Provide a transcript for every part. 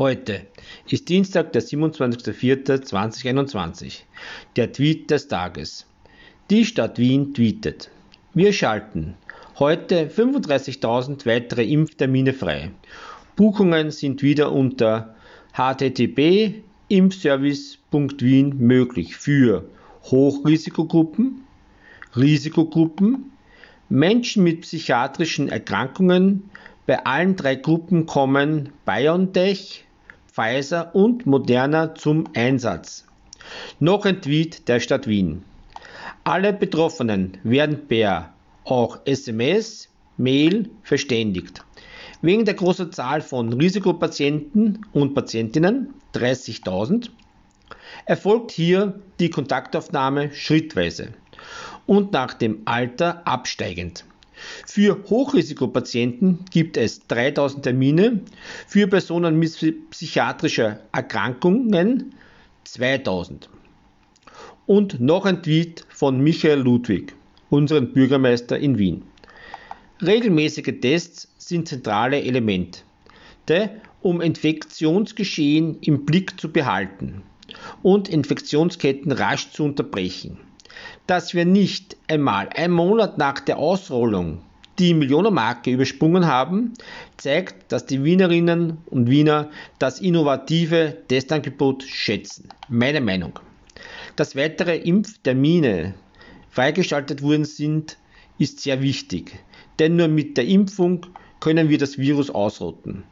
Heute ist Dienstag, der 27.04.2021. Der Tweet des Tages. Die Stadt Wien tweetet. Wir schalten. Heute 35.000 weitere Impftermine frei. Buchungen sind wieder unter http impfservice.wien möglich für Hochrisikogruppen, Risikogruppen, Menschen mit psychiatrischen Erkrankungen. Bei allen drei Gruppen kommen BioNTech, Pfizer und Moderna zum Einsatz. Noch ein Tweet der Stadt Wien. Alle Betroffenen werden per auch SMS, Mail verständigt. Wegen der großen Zahl von Risikopatienten und Patientinnen, 30.000, erfolgt hier die Kontaktaufnahme schrittweise und nach dem Alter absteigend. Für Hochrisikopatienten gibt es 3000 Termine, für Personen mit psychiatrischer Erkrankungen 2000. Und noch ein Tweet von Michael Ludwig, unserem Bürgermeister in Wien. Regelmäßige Tests sind zentrale Elemente, um Infektionsgeschehen im Blick zu behalten und Infektionsketten rasch zu unterbrechen. Dass wir nicht einmal einen Monat nach der Ausrollung die Millionenmarke übersprungen haben, zeigt, dass die Wienerinnen und Wiener das innovative Testangebot schätzen. Meine Meinung. Dass weitere Impftermine freigeschaltet worden sind, ist sehr wichtig, denn nur mit der Impfung können wir das Virus ausrotten.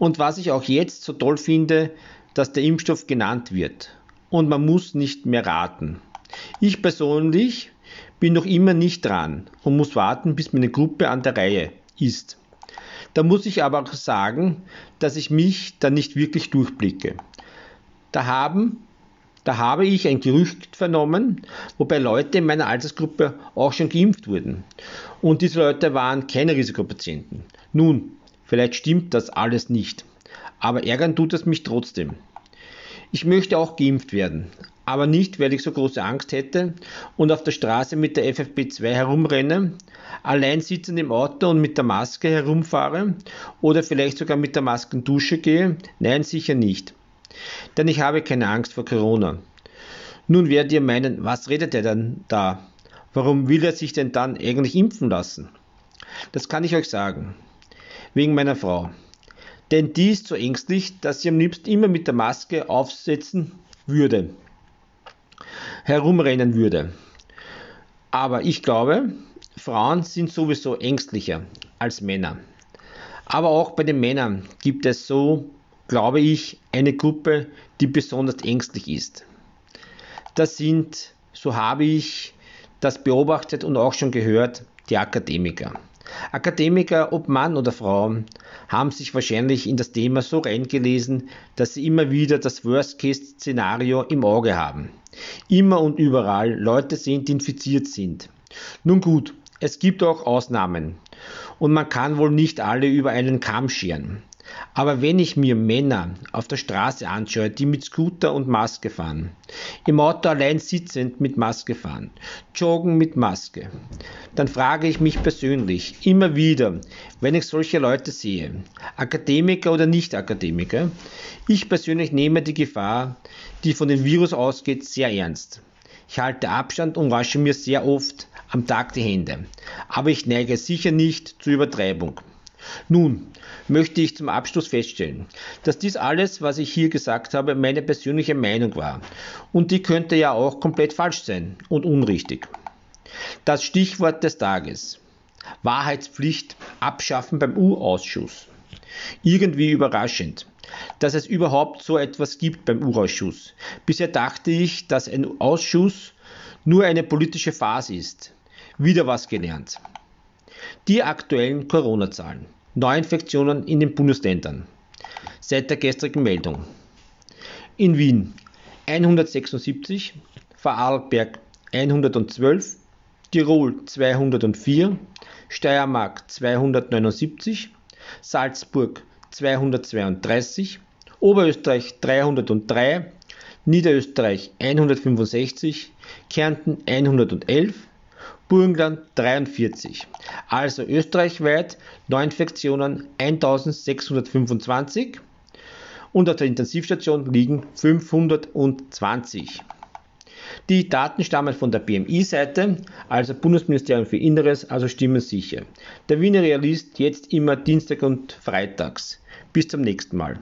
Und was ich auch jetzt so toll finde, dass der Impfstoff genannt wird und man muss nicht mehr raten. Ich persönlich bin noch immer nicht dran und muss warten, bis meine Gruppe an der Reihe ist. Da muss ich aber auch sagen, dass ich mich da nicht wirklich durchblicke. Da haben da habe ich ein Gerücht vernommen, wobei Leute in meiner Altersgruppe auch schon geimpft wurden. Und diese Leute waren keine Risikopatienten. Nun, vielleicht stimmt das alles nicht, aber ärgern tut es mich trotzdem. Ich möchte auch geimpft werden, aber nicht, weil ich so große Angst hätte und auf der Straße mit der FFP2 herumrenne, allein sitzend im Auto und mit der Maske herumfahre oder vielleicht sogar mit der Maskendusche gehe. Nein, sicher nicht. Denn ich habe keine Angst vor Corona. Nun werdet ihr meinen, was redet er denn da? Warum will er sich denn dann eigentlich impfen lassen? Das kann ich euch sagen. Wegen meiner Frau. Denn die ist so ängstlich, dass sie am liebsten immer mit der Maske aufsetzen würde, herumrennen würde. Aber ich glaube, Frauen sind sowieso ängstlicher als Männer. Aber auch bei den Männern gibt es so, glaube ich, eine Gruppe, die besonders ängstlich ist. Das sind, so habe ich das beobachtet und auch schon gehört, die Akademiker. Akademiker, ob Mann oder Frau, haben sich wahrscheinlich in das Thema so reingelesen, dass sie immer wieder das Worst-Case-Szenario im Auge haben. Immer und überall Leute sind, die infiziert sind. Nun gut, es gibt auch Ausnahmen und man kann wohl nicht alle über einen Kamm scheren. Aber wenn ich mir Männer auf der Straße anschaue, die mit Scooter und Maske fahren, im Auto allein sitzend mit Maske fahren, joggen mit Maske, dann frage ich mich persönlich immer wieder, wenn ich solche Leute sehe, Akademiker oder Nicht-Akademiker, ich persönlich nehme die Gefahr, die von dem Virus ausgeht, sehr ernst. Ich halte Abstand und wasche mir sehr oft am Tag die Hände, aber ich neige sicher nicht zur Übertreibung. Nun möchte ich zum Abschluss feststellen, dass dies alles, was ich hier gesagt habe, meine persönliche Meinung war. Und die könnte ja auch komplett falsch sein und unrichtig. Das Stichwort des Tages. Wahrheitspflicht abschaffen beim U-Ausschuss. Irgendwie überraschend, dass es überhaupt so etwas gibt beim U-Ausschuss. Bisher dachte ich, dass ein Ausschuss nur eine politische Phase ist. Wieder was gelernt. Die aktuellen Corona-Zahlen. Neuinfektionen in den Bundesländern. seit der gestrigen Meldung. In Wien 176, Vorarlberg 112, Tirol 204, Steiermark 279, Salzburg 232, Oberösterreich 303, Niederösterreich 165, Kärnten 111, Burgenland 43. Also österreichweit Neuinfektionen 1625 und auf der Intensivstation liegen 520. Die Daten stammen von der BMI-Seite, also Bundesministerium für Inneres, also stimmen sicher. Der Wiener Realist jetzt immer Dienstag und Freitags. Bis zum nächsten Mal.